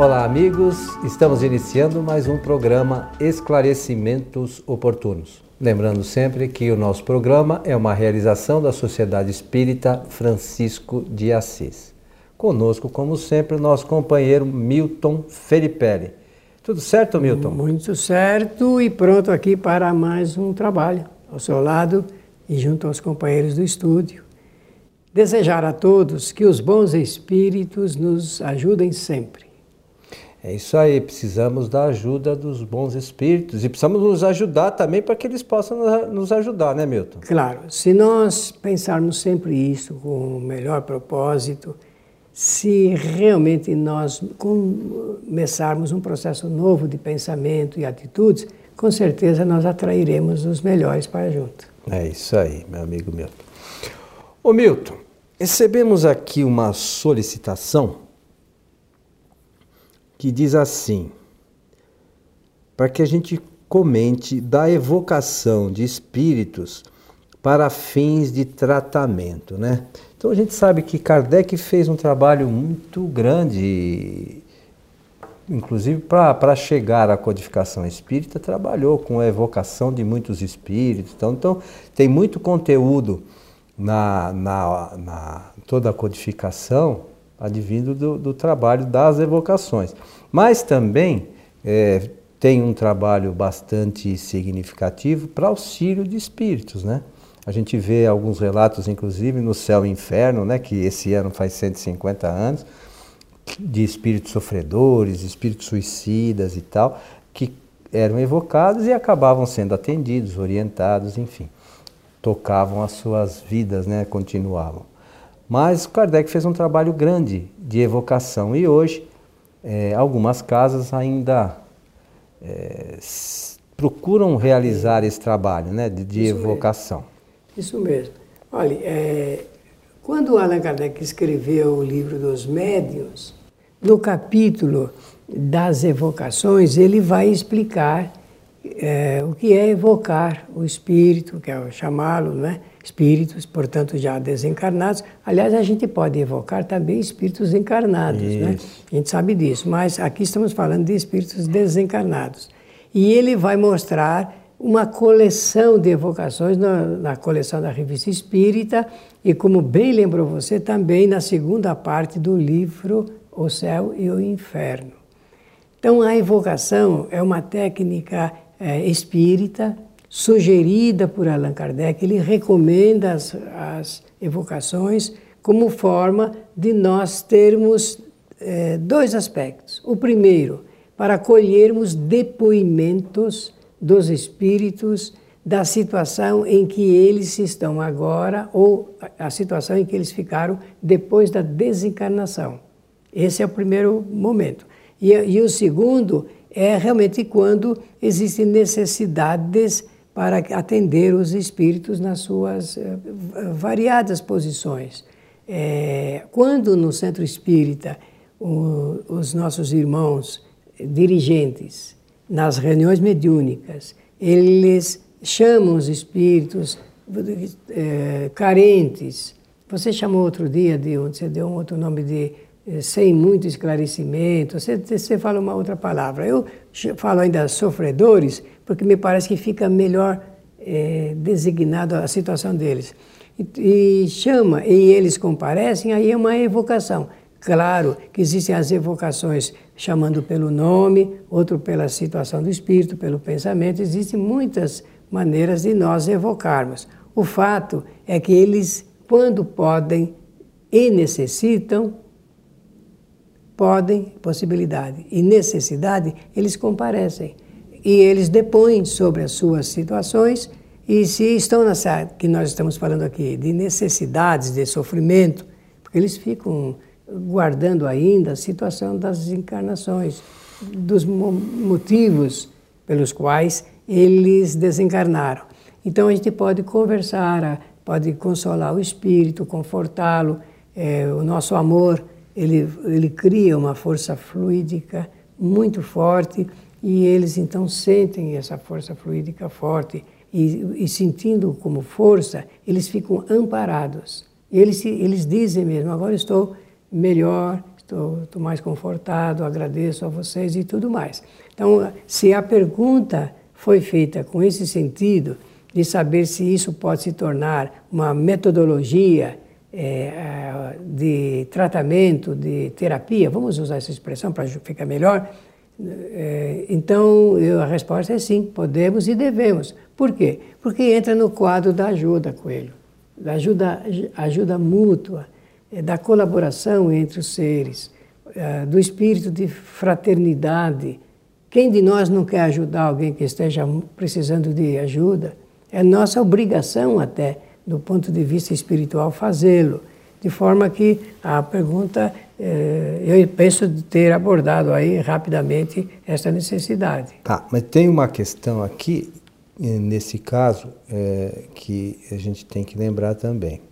Olá, amigos. Estamos iniciando mais um programa Esclarecimentos Oportunos. Lembrando sempre que o nosso programa é uma realização da Sociedade Espírita Francisco de Assis. Conosco, como sempre, o nosso companheiro Milton Felipelli. Tudo certo, Milton? Muito certo e pronto aqui para mais um trabalho ao seu lado e junto aos companheiros do estúdio. Desejar a todos que os bons espíritos nos ajudem sempre. É isso aí, precisamos da ajuda dos bons espíritos e precisamos nos ajudar também para que eles possam nos ajudar, né, Milton? Claro, se nós pensarmos sempre isso com o melhor propósito, se realmente nós começarmos um processo novo de pensamento e atitudes, com certeza nós atrairemos os melhores para junto. É isso aí, meu amigo Milton. Ô Milton, recebemos aqui uma solicitação que diz assim: para que a gente comente da evocação de espíritos para fins de tratamento, né? Então a gente sabe que Kardec fez um trabalho muito grande, inclusive para chegar à codificação espírita, trabalhou com a evocação de muitos espíritos. Então, então tem muito conteúdo na, na, na toda a codificação advindo do, do, trabalho das evocações. Mas também é, tem um trabalho bastante significativo para auxílio de espíritos, né? A gente vê alguns relatos, inclusive, no Céu e Inferno, né, que esse ano faz 150 anos, de espíritos sofredores, espíritos suicidas e tal, que eram evocados e acabavam sendo atendidos, orientados, enfim. Tocavam as suas vidas, né, continuavam. Mas Kardec fez um trabalho grande de evocação e hoje é, algumas casas ainda é, procuram realizar esse trabalho né, de, de evocação. Isso mesmo. Olha, é, quando Allan Kardec escreveu o livro dos médiuns, no capítulo das evocações, ele vai explicar é, o que é evocar o espírito, que é chamá-lo, né? Espíritos, portanto, já desencarnados. Aliás, a gente pode evocar também espíritos encarnados, né? A gente sabe disso, mas aqui estamos falando de espíritos desencarnados. E ele vai mostrar uma coleção de evocações na, na, coleção da Revista Espírita e, como bem lembrou você, também na segunda parte do livro O Céu e o Inferno. Então, a evocação é uma técnica é, espírita sugerida por Allan Kardec. Ele recomenda as, as evocações como forma de nós termos é, dois aspectos. O primeiro, para colhermos depoimentos dos espíritos da situação em que eles estão agora ou a situação em que eles ficaram depois da desencarnação. Esse é o primeiro momento. E, e o segundo é realmente quando existem necessidades para atender os espíritos nas suas uh, variadas posições. É, quando no centro espírita o, os nossos irmãos dirigentes nas reuniões mediúnicas, eles chamam os espíritos é, carentes. Você chamou outro dia de você deu um outro nome de sem muito esclarecimento. Você, você fala uma outra palavra. Eu falo ainda sofredores, porque me parece que fica melhor é, designado a situação deles. E, e chama, e eles comparecem, aí é uma evocação. Claro que existem as evocações chamando pelo nome, outro pela situação do espírito, pelo pensamento. Existem muitas maneiras de nós evocarmos. O fato é que eles, quando podem e necessitam, podem, possibilidade e necessidade, eles comparecem. E eles depõem sobre as suas situações e se estão nessa que nós estamos falando aqui de necessidades, de sofrimento, porque eles ficam guardando ainda a situação das encarnações, dos motivos pelos quais eles desencarnaram. Então a gente pode conversar, pode consolar o espírito, confortá-lo. É, o nosso amor ele, ele cria uma força fluídica muito forte e eles então sentem essa força fluídica forte e, e sentindo como força, eles ficam amparados. Eles, eles dizem mesmo: agora estou melhor, estou mais confortado, agradeço a vocês e tudo mais. Então, se a pergunta foi feita com esse sentido de saber se isso pode se tornar uma metodologia é, de tratamento, de terapia, vamos usar essa expressão para ficar melhor. É, então, eu, a resposta é sim, podemos e devemos. Por quê? Porque entra no quadro da ajuda, Coelho, da ajuda, ajuda mútua, é, da colaboração entre os seres, é, do espírito de fraternidade. Quem de nós não quer ajudar alguém que esteja precisando de ajuda? É nossa obrigação até, do ponto de vista espiritual, fazê-lo. De forma que a pergunta, é, eu penso ter abordado aí rapidamente essa necessidade. Tá, mas tem uma questão aqui, nesse caso, é, que a gente tem que lembrar também.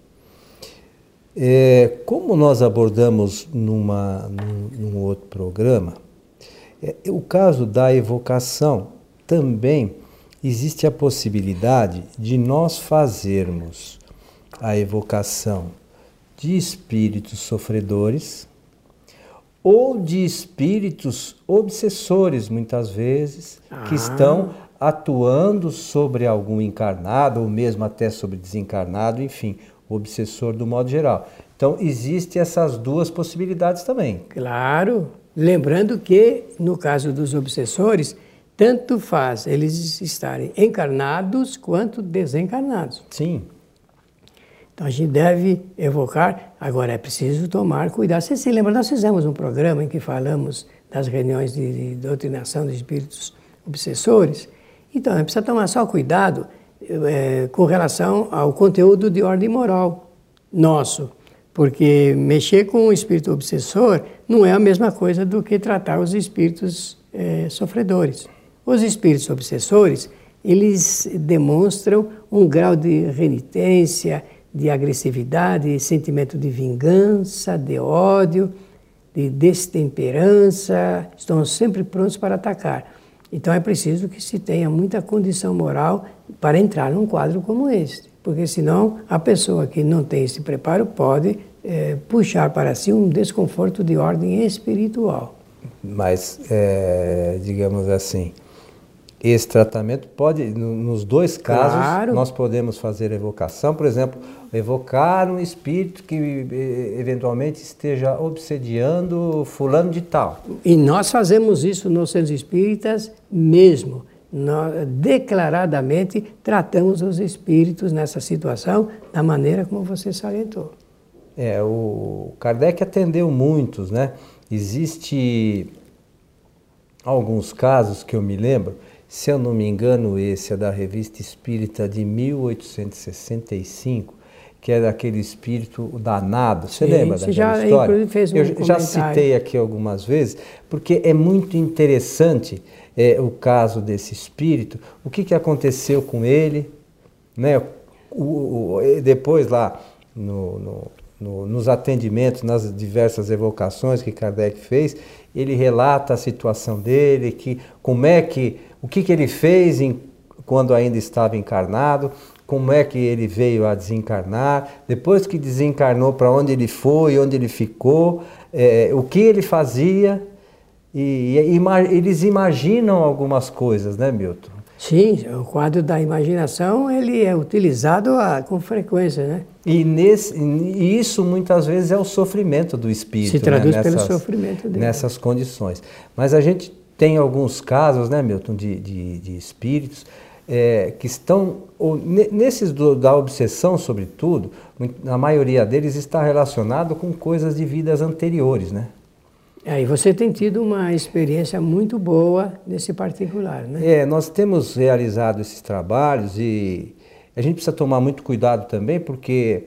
É, como nós abordamos numa, num, num outro programa, é, o caso da evocação também existe a possibilidade de nós fazermos a evocação de espíritos sofredores ou de espíritos obsessores, muitas vezes, ah. que estão atuando sobre algum encarnado ou mesmo até sobre desencarnado, enfim, o obsessor do modo geral. Então, existem essas duas possibilidades também. Claro. Lembrando que, no caso dos obsessores, tanto faz eles estarem encarnados quanto desencarnados. Sim. Então a gente deve evocar. Agora é preciso tomar cuidado. Você se lembra, nós fizemos um programa em que falamos das reuniões de, de doutrinação de espíritos obsessores. Então, é preciso tomar só cuidado é, com relação ao conteúdo de ordem moral nosso, porque mexer com o espírito obsessor não é a mesma coisa do que tratar os espíritos é, sofredores. Os espíritos obsessores, eles demonstram um grau de renitência, de agressividade, sentimento de vingança, de ódio, de destemperança, estão sempre prontos para atacar. Então é preciso que se tenha muita condição moral para entrar num quadro como este, porque senão a pessoa que não tem esse preparo pode é, puxar para si um desconforto de ordem espiritual. Mas, é, digamos assim, esse tratamento pode, nos dois casos, claro. nós podemos fazer evocação, por exemplo, evocar um espírito que eventualmente esteja obsediando fulano de tal. E nós fazemos isso nos centros espíritas mesmo. Nós, declaradamente tratamos os espíritos nessa situação da maneira como você salientou. É, o Kardec atendeu muitos, né? Existe alguns casos que eu me lembro se eu não me engano, esse é da Revista Espírita de 1865, que é daquele espírito danado. Você Sim, lembra daquela já, história? Fez um eu já citei aqui algumas vezes, porque é muito interessante é, o caso desse espírito, o que, que aconteceu com ele, né? O, o, depois lá no, no, no, nos atendimentos, nas diversas evocações que Kardec fez, ele relata a situação dele, que como é que o que, que ele fez em, quando ainda estava encarnado, como é que ele veio a desencarnar, depois que desencarnou, para onde ele foi, onde ele ficou, é, o que ele fazia. E, e, eles imaginam algumas coisas, né, Milton? Sim, o quadro da imaginação ele é utilizado a, com frequência, né? E, nesse, e isso muitas vezes é o sofrimento do espírito. Se traduz né? nessas, pelo sofrimento dele. Nessas condições. Mas a gente tem alguns casos, né, Milton, de, de, de espíritos é, que estão, ou, nesses do, da obsessão, sobretudo, a maioria deles está relacionado com coisas de vidas anteriores, né? Aí você tem tido uma experiência muito boa nesse particular, né? É, nós temos realizado esses trabalhos e a gente precisa tomar muito cuidado também, porque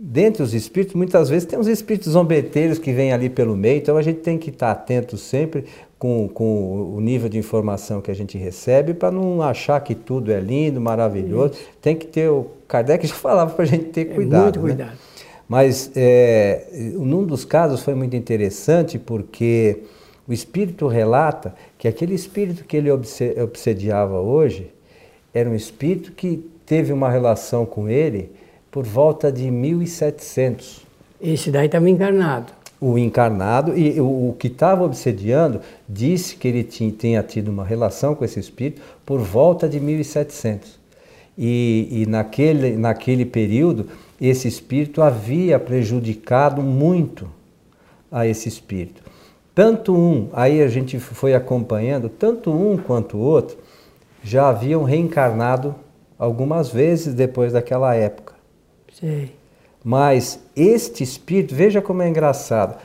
dentre os espíritos, muitas vezes tem uns espíritos zombeteiros que vêm ali pelo meio, então a gente tem que estar atento sempre com, com o nível de informação que a gente recebe para não achar que tudo é lindo, maravilhoso. Tem que ter, o Kardec já falava para a gente ter cuidado. É muito né? cuidado. Né? Mas é, num dos casos foi muito interessante porque o espírito relata que aquele espírito que ele obsediava hoje era um espírito que teve uma relação com ele por volta de 1700. Esse daí estava encarnado. o encarnado e o, o que estava obsediando disse que ele tinha, tenha tido uma relação com esse espírito por volta de 1700. E, e naquele, naquele período, esse espírito havia prejudicado muito a esse espírito. Tanto um, aí a gente foi acompanhando, tanto um quanto o outro já haviam reencarnado algumas vezes depois daquela época. Sim. Mas este espírito, veja como é engraçado,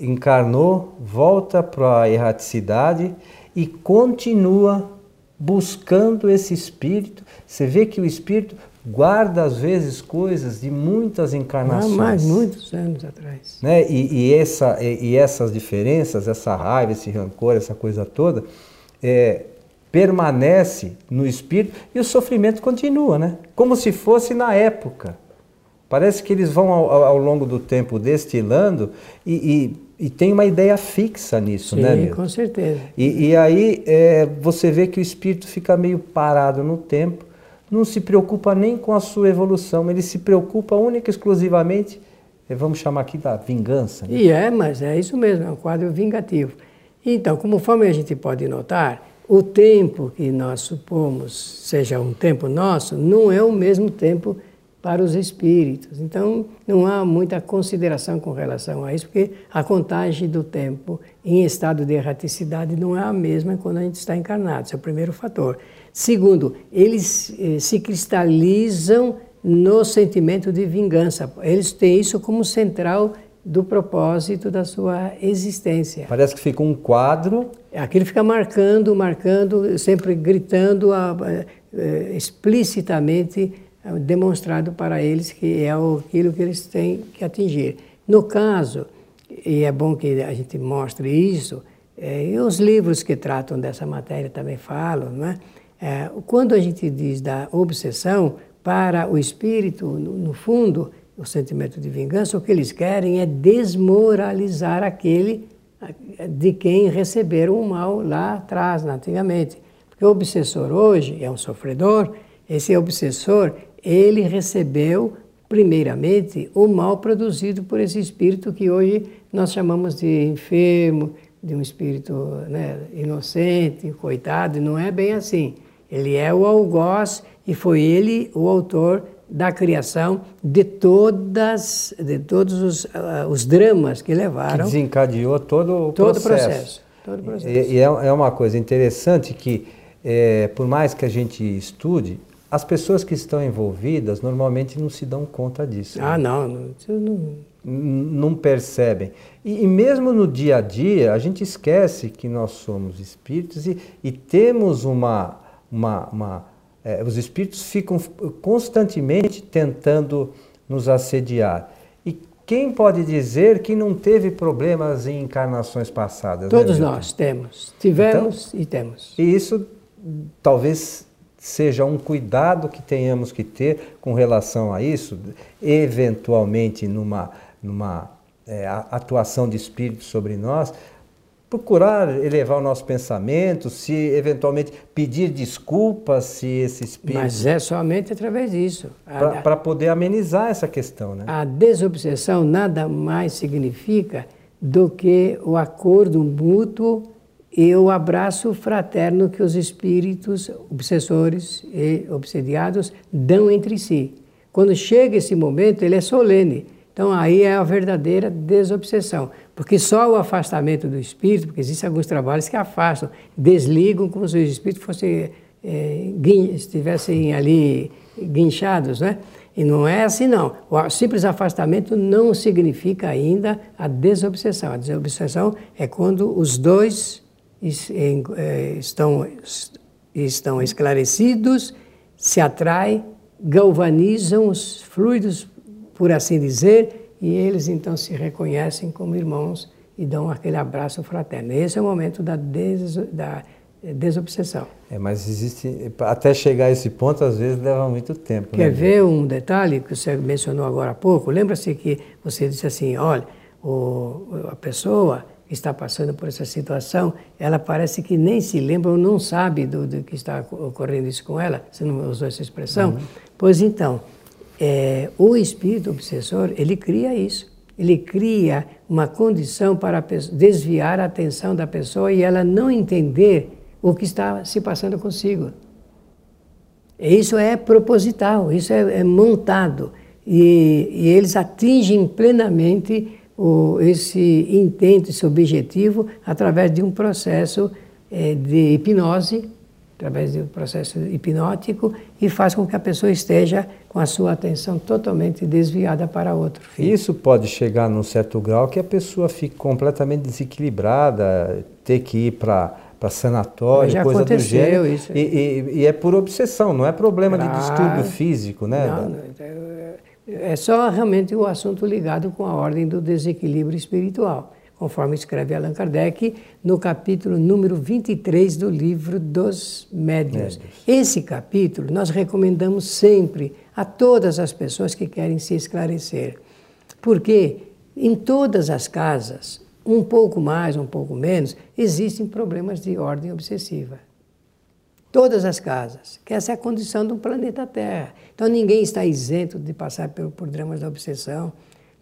encarnou, volta para a erraticidade e continua buscando esse espírito. Você vê que o espírito guarda às vezes coisas de muitas encarnações. Há mais muitos anos atrás. Né? E, e, essa, e, e, essas diferenças, essa raiva, esse rancor, essa coisa toda, é, permanece no espírito e o sofrimento continua, né? Como se fosse na época. Parece que eles vão ao, ao longo do tempo destilando e, e, e, tem uma ideia fixa nisso, Sim, né? Sim, com certeza. E, e aí é, você vê que o espírito fica meio parado no tempo não se preocupa nem com a sua evolução, ele se preocupa única e exclusivamente, eh, vamos chamar aqui da vingança. Né? E é, mas é isso mesmo, é um quadro vingativo. Então, conforme a gente pode notar, o tempo que nós supomos seja um tempo nosso, não é o mesmo tempo para os espíritos. Então, não há muita consideração com relação a isso, porque a contagem do tempo em estado de erraticidade não é a mesma quando a gente está encarnado. Esse é o primeiro fator. Segundo, eles eh, se cristalizam no sentimento de vingança. Eles têm isso como central do propósito da sua existência. Parece que fica um quadro. Aquilo fica marcando, marcando, sempre gritando eh, explicitamente eh, demonstrado para eles que é aquilo que eles têm que atingir. No caso, e é bom que a gente mostre isso, é, e os livros que tratam dessa matéria também falam, não é? É, quando a gente diz da obsessão, para o espírito, no, no fundo, o sentimento de vingança, o que eles querem é desmoralizar aquele de quem receberam o mal lá atrás, antigamente. Porque o obsessor hoje é um sofredor, esse obsessor, ele recebeu primeiramente o mal produzido por esse espírito que hoje nós chamamos de enfermo, de um espírito né, inocente, coitado, não é bem assim. Ele é o algoz e foi ele o autor da criação de todas de todos os, uh, os dramas que levaram que desencadeou todo o todo processo. processo todo processo e, e é, é, uma coisa interessante que é, por mais que a gente estude as pessoas que estão envolvidas normalmente não se dão conta disso ah né? não, não, não não percebem. E, e, mesmo no dia a dia, a gente esquece que nós somos espíritos e, e temos uma, uma, uma é, os espíritos ficam constantemente tentando nos assediar. E quem pode dizer que não teve problemas em encarnações passadas? Né, Todos né, nós temos, tivemos então, e temos. E isso talvez seja um cuidado que tenhamos que ter com relação a isso, eventualmente numa, numa é, atuação de espírito sobre nós, procurar elevar o nosso pensamento, se eventualmente pedir desculpas se esse espírito. Mas é somente através disso. Para poder amenizar essa questão. Né? A desobsessão nada mais significa do que o acordo mútuo e o abraço fraterno que os espíritos obsessores e obsediados dão entre si. Quando chega esse momento, ele é solene. Então aí é a verdadeira desobsessão. Porque só o afastamento do espírito, porque existem alguns trabalhos que afastam, desligam como se os espíritos fossem, é, estivessem ali guinchados, né? E não é assim não. O simples afastamento não significa ainda a desobsessão. A desobsessão é quando os dois é, estão, estão esclarecidos, se atraem, galvanizam os fluidos, por assim dizer, e eles então se reconhecem como irmãos e dão aquele abraço fraterno. Esse é o momento da, des, da desobsessão. É, mas existe, até chegar a esse ponto, às vezes leva muito tempo. Quer né? ver um detalhe que você mencionou agora há pouco? Lembra-se que você disse assim: olha, o, a pessoa que está passando por essa situação, ela parece que nem se lembra ou não sabe do, do que está ocorrendo isso com ela. Você não usou essa expressão? Uhum. Pois então, é, o espírito obsessor, ele cria isso. ele cria uma condição para desviar a atenção da pessoa e ela não entender o que está se passando consigo. Isso é proposital, isso é, é montado. E, e, eles atingem plenamente o, esse intento, esse objetivo, através de um processo é, de hipnose, através um processo hipnótico, e faz com que a pessoa esteja com a sua atenção totalmente desviada para outro fim. Isso pode chegar num certo grau que a pessoa fique completamente desequilibrada, ter que ir para para sanatório, Já coisa do gênero. Isso. E, e, e, é por obsessão, não é problema claro. de distúrbio físico, né? Não, não, é, é só realmente o assunto ligado com a ordem do desequilíbrio espiritual, conforme escreve Allan Kardec no capítulo número 23 do livro dos Médios. Médios. Esse capítulo nós recomendamos sempre a todas as pessoas que querem se esclarecer, porque em todas as casas um pouco mais, um pouco menos, existem problemas de ordem obsessiva. Todas as casas, que essa é a condição do planeta Terra. Então ninguém está isento de passar por, por dramas da obsessão.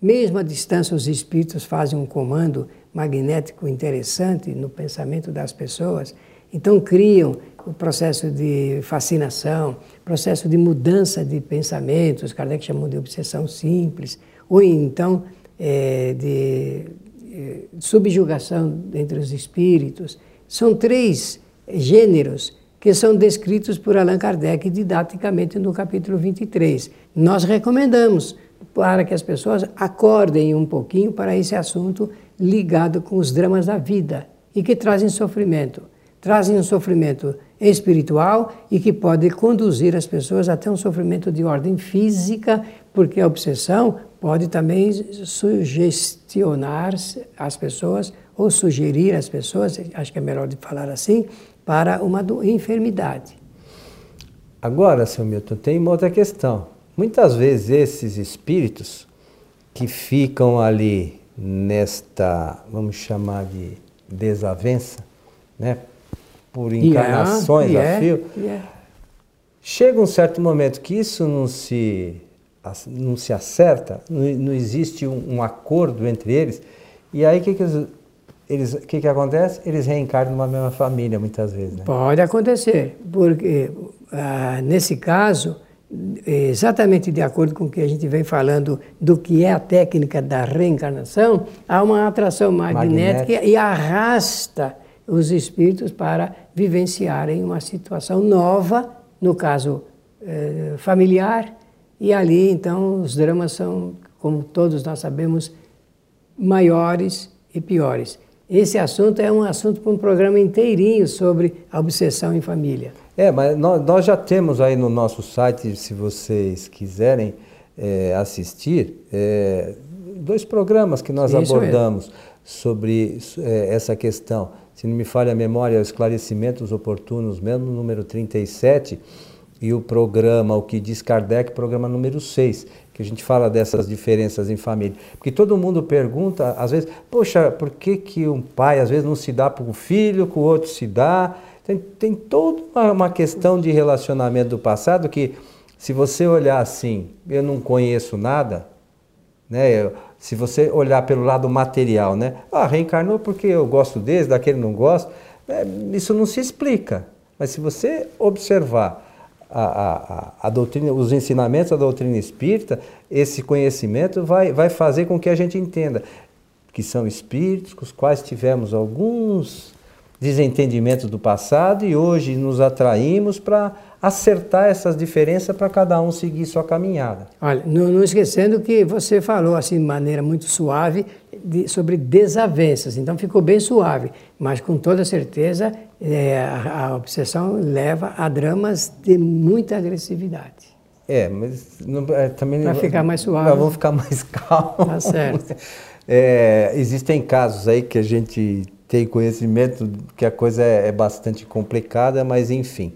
Mesmo à distância, os espíritos fazem um comando magnético interessante no pensamento das pessoas. Então criam o processo de fascinação, processo de mudança de pensamentos, Kardec chamou de obsessão simples, ou então é, de eh, subjugação entre os espíritos. São três gêneros que são descritos por Allan Kardec didaticamente no capítulo 23. Nós recomendamos para que as pessoas acordem um pouquinho para esse assunto ligado com os dramas da vida e que trazem sofrimento. Trazem um sofrimento espiritual e que pode conduzir as pessoas até um sofrimento de ordem física, porque a obsessão pode também sugestionar as pessoas ou sugerir as pessoas, acho que é melhor de falar assim, para uma enfermidade. Agora, seu Milton, tem uma outra questão. Muitas vezes esses espíritos que ficam ali nesta, vamos chamar de desavença, né? por encarnações yeah, yeah, a fio, yeah. chega um certo momento que isso não se não se acerta, não, não existe um, um, acordo entre eles, e aí o que, que eles, eles, que, que acontece? Eles reencarnam numa mesma família muitas vezes. Né? Pode acontecer, porque ah, nesse caso, exatamente de acordo com o que a gente vem falando do que é a técnica da reencarnação, há uma atração magnética, magnética. e arrasta os espíritos para vivenciarem uma situação nova, no caso eh, familiar, e ali, então, os dramas são, como todos nós sabemos, maiores e piores. Esse assunto é um assunto para um programa inteirinho sobre a obsessão em família. É, mas nós, já temos aí no nosso site, se vocês quiserem é, assistir, é, dois programas que nós Isso abordamos mesmo. sobre é, essa questão. Se não me falha a memória, esclarecimentos oportunos, mesmo número 37 e o programa O que diz Kardec, programa número 6, que a gente fala dessas diferenças em família. Porque todo mundo pergunta, às vezes, poxa, por que, que um pai às vezes não se dá para um filho, com o outro se dá? Tem, tem toda uma, uma questão de relacionamento do passado que, se você olhar assim, eu não conheço nada, né? Eu, se você olhar pelo lado material, né? Ah, reencarnou porque eu gosto desse, daquele não gosto. É, isso não se explica. Mas se você observar a, a, a, doutrina, os ensinamentos da doutrina espírita, esse conhecimento vai, vai fazer com que a gente entenda que são espíritos com os quais tivemos alguns desentendimentos do passado e hoje nos atraímos para acertar essas diferenças para cada um seguir sua caminhada. Olha, não, não, esquecendo que você falou assim de maneira muito suave de, sobre desavenças, então ficou bem suave, mas com toda certeza é, a, a, obsessão leva a dramas de muita agressividade. É, mas não, é, também para ficar mais suave. Vamos ficar mais calmos. Tá certo. É, existem casos aí que a gente tem conhecimento que a coisa é, é bastante complicada, mas enfim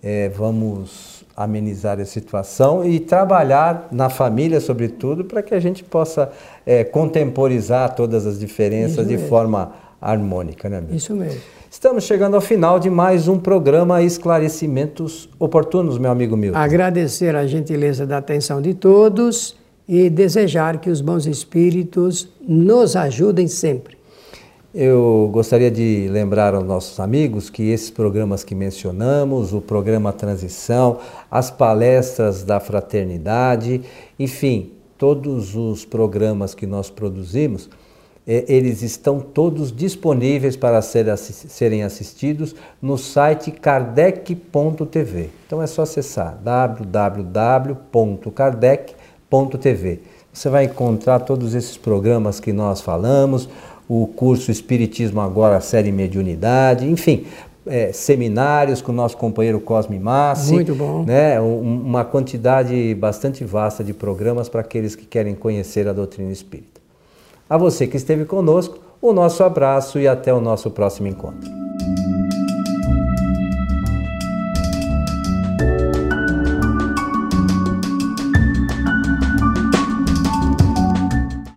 é, vamos amenizar a situação e trabalhar na família, sobretudo, para que a gente possa é, contemporizar todas as diferenças de mesmo. forma harmônica. Né, Isso mesmo. Estamos chegando ao final de mais um programa Esclarecimentos Oportunos, meu amigo Milton. Agradecer a gentileza da atenção de todos e desejar que os bons espíritos nos ajudem sempre. Eu gostaria de lembrar aos nossos amigos que esses programas que mencionamos, o programa Transição, as palestras da fraternidade, enfim, todos os programas que nós produzimos, eh, eles estão todos disponíveis para serem assistidos no site kardec.tv. Então é só acessar www.kardec.tv. Você vai encontrar todos esses programas que nós falamos, o curso Espiritismo Agora, série Mediunidade, enfim, é, seminários com o nosso companheiro Cosme Massi. Muito bom. Né, uma quantidade bastante vasta de programas para aqueles que querem conhecer a doutrina espírita. A você que esteve conosco, o nosso abraço e até o nosso próximo encontro.